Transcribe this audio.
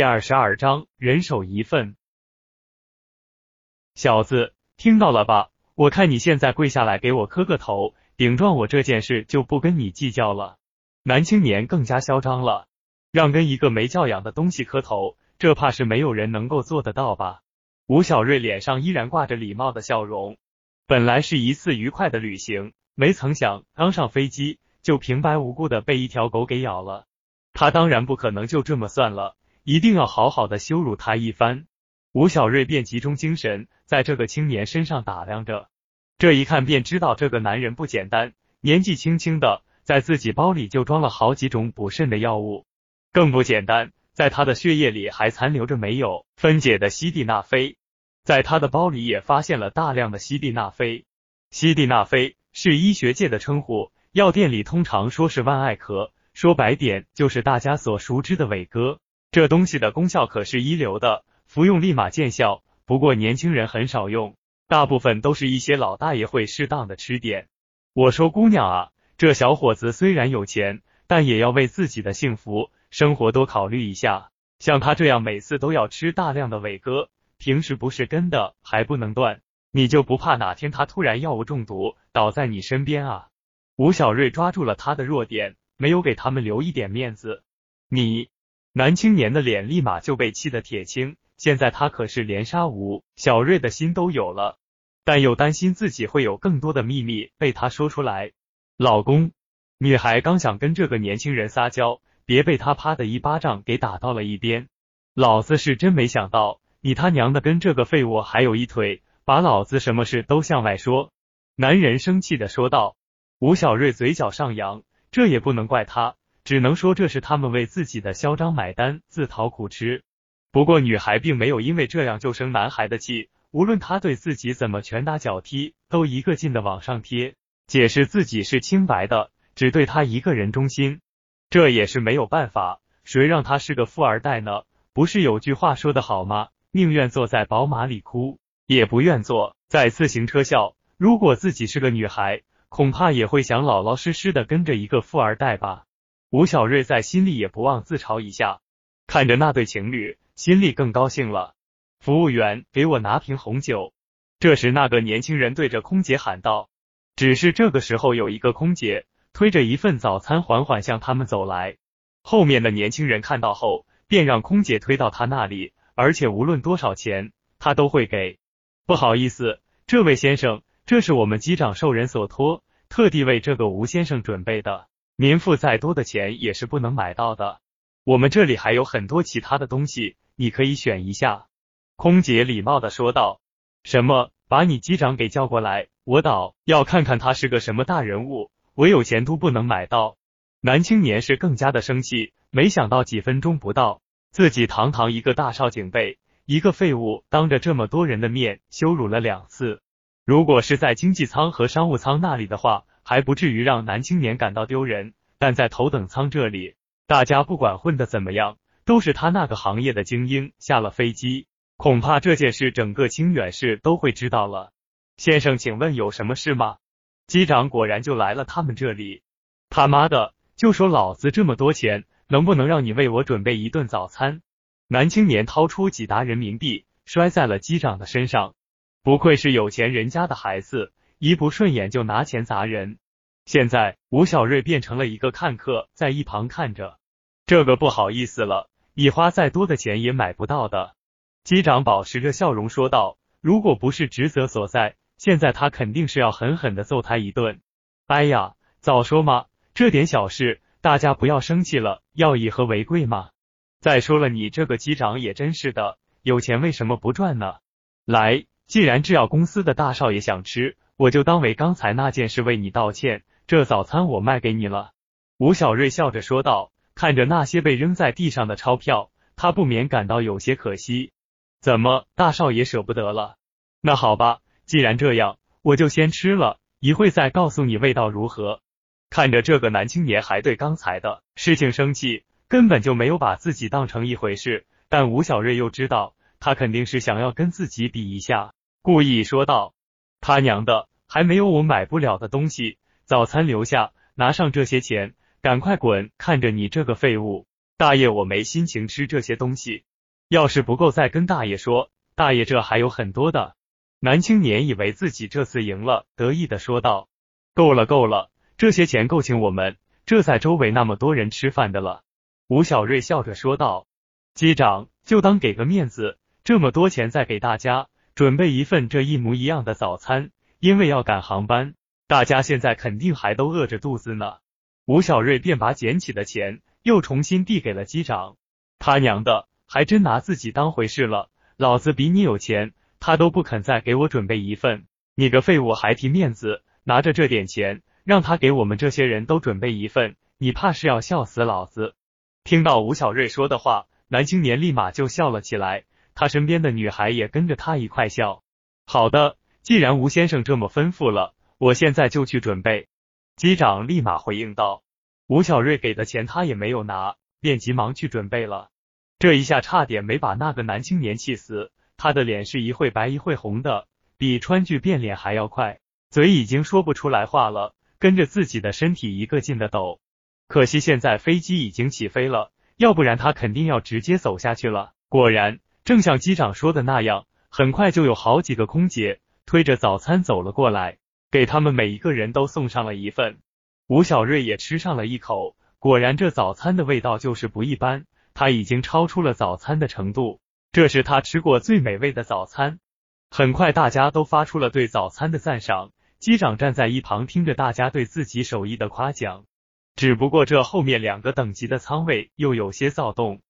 第二十二章，人手一份。小子，听到了吧？我看你现在跪下来给我磕个头，顶撞我这件事就不跟你计较了。男青年更加嚣张了，让跟一个没教养的东西磕头，这怕是没有人能够做得到吧？吴小瑞脸上依然挂着礼貌的笑容。本来是一次愉快的旅行，没曾想刚上飞机就平白无故的被一条狗给咬了。他当然不可能就这么算了。一定要好好的羞辱他一番。吴小瑞便集中精神在这个青年身上打量着，这一看便知道这个男人不简单。年纪轻轻的，在自己包里就装了好几种补肾的药物，更不简单，在他的血液里还残留着没有分解的西地那非，在他的包里也发现了大量的西地那非。西地那非是医学界的称呼，药店里通常说是万艾壳，说白点就是大家所熟知的伟哥。这东西的功效可是一流的，服用立马见效。不过年轻人很少用，大部分都是一些老大爷会适当的吃点。我说姑娘啊，这小伙子虽然有钱，但也要为自己的幸福生活多考虑一下。像他这样每次都要吃大量的伟哥，平时不是跟的还不能断，你就不怕哪天他突然药物中毒倒在你身边啊？吴小瑞抓住了他的弱点，没有给他们留一点面子。你。男青年的脸立马就被气得铁青，现在他可是连杀吴小瑞的心都有了，但又担心自己会有更多的秘密被他说出来。老公，女孩刚想跟这个年轻人撒娇，别被他啪的一巴掌给打到了一边。老子是真没想到，你他娘的跟这个废物还有一腿，把老子什么事都向外说。男人生气的说道。吴小瑞嘴角上扬，这也不能怪他。只能说这是他们为自己的嚣张买单，自讨苦吃。不过女孩并没有因为这样就生男孩的气，无论他对自己怎么拳打脚踢，都一个劲的往上贴，解释自己是清白的，只对他一个人忠心。这也是没有办法，谁让他是个富二代呢？不是有句话说的好吗？宁愿坐在宝马里哭，也不愿坐在自行车笑。如果自己是个女孩，恐怕也会想老老实实的跟着一个富二代吧。吴小瑞在心里也不忘自嘲一下，看着那对情侣，心里更高兴了。服务员，给我拿瓶红酒。这时，那个年轻人对着空姐喊道。只是这个时候，有一个空姐推着一份早餐缓缓向他们走来。后面的年轻人看到后，便让空姐推到他那里，而且无论多少钱，他都会给。不好意思，这位先生，这是我们机长受人所托，特地为这个吴先生准备的。您付再多的钱也是不能买到的，我们这里还有很多其他的东西，你可以选一下。”空姐礼貌的说道。“什么？把你机长给叫过来，我倒要看看他是个什么大人物，我有钱都不能买到。”男青年是更加的生气，没想到几分钟不到，自己堂堂一个大少警备一个废物当着这么多人的面羞辱了两次。如果是在经济舱和商务舱那里的话，还不至于让男青年感到丢人，但在头等舱这里，大家不管混的怎么样，都是他那个行业的精英。下了飞机，恐怕这件事整个清远市都会知道了。先生，请问有什么事吗？机长果然就来了他们这里。他妈的，就说老子这么多钱，能不能让你为我准备一顿早餐？男青年掏出几沓人民币，摔在了机长的身上。不愧是有钱人家的孩子。一不顺眼就拿钱砸人，现在吴小瑞变成了一个看客，在一旁看着。这个不好意思了，你花再多的钱也买不到的。机长保持着笑容说道：“如果不是职责所在，现在他肯定是要狠狠的揍他一顿。”哎呀，早说嘛，这点小事大家不要生气了，要以和为贵嘛。再说了，你这个机长也真是的，有钱为什么不赚呢？来，既然制药公司的大少爷想吃。我就当为刚才那件事为你道歉，这早餐我卖给你了。”吴小瑞笑着说道。看着那些被扔在地上的钞票，他不免感到有些可惜。怎么，大少爷舍不得了？那好吧，既然这样，我就先吃了，一会再告诉你味道如何。看着这个男青年还对刚才的事情生气，根本就没有把自己当成一回事。但吴小瑞又知道，他肯定是想要跟自己比一下，故意说道：“他娘的！”还没有我买不了的东西，早餐留下，拿上这些钱，赶快滚！看着你这个废物，大爷，我没心情吃这些东西。要是不够，再跟大爷说。大爷，这还有很多的。男青年以为自己这次赢了，得意的说道：“够了，够了，这些钱够请我们这在周围那么多人吃饭的了。”吴小瑞笑着说道：“机长，就当给个面子，这么多钱再给大家准备一份这一模一样的早餐，因为要赶航班，大家现在肯定还都饿着肚子呢。”吴小瑞便把捡起的钱又重新递给了机长。他娘的，还真拿自己当回事了。老子比你有钱，他都不肯再给我准备一份。你个废物还提面子，拿着这点钱让他给我们这些人都准备一份，你怕是要笑死老子！听到吴小瑞说的话，男青年立马就笑了起来，他身边的女孩也跟着他一块笑。好的，既然吴先生这么吩咐了，我现在就去准备。机长立马回应道。吴小瑞给的钱他也没有拿，便急忙去准备了。这一下差点没把那个男青年气死，他的脸是一会白一会红的，比川剧变脸还要快，嘴已经说不出来话了，跟着自己的身体一个劲的抖。可惜现在飞机已经起飞了，要不然他肯定要直接走下去了。果然，正像机长说的那样，很快就有好几个空姐推着早餐走了过来，给他们每一个人都送上了一份。吴小瑞也吃上了一口，果然这早餐的味道就是不一般。他已经超出了早餐的程度，这是他吃过最美味的早餐。很快，大家都发出了对早餐的赞赏。机长站在一旁听着大家对自己手艺的夸奖。只不过这后面两个等级的舱位又有些躁动，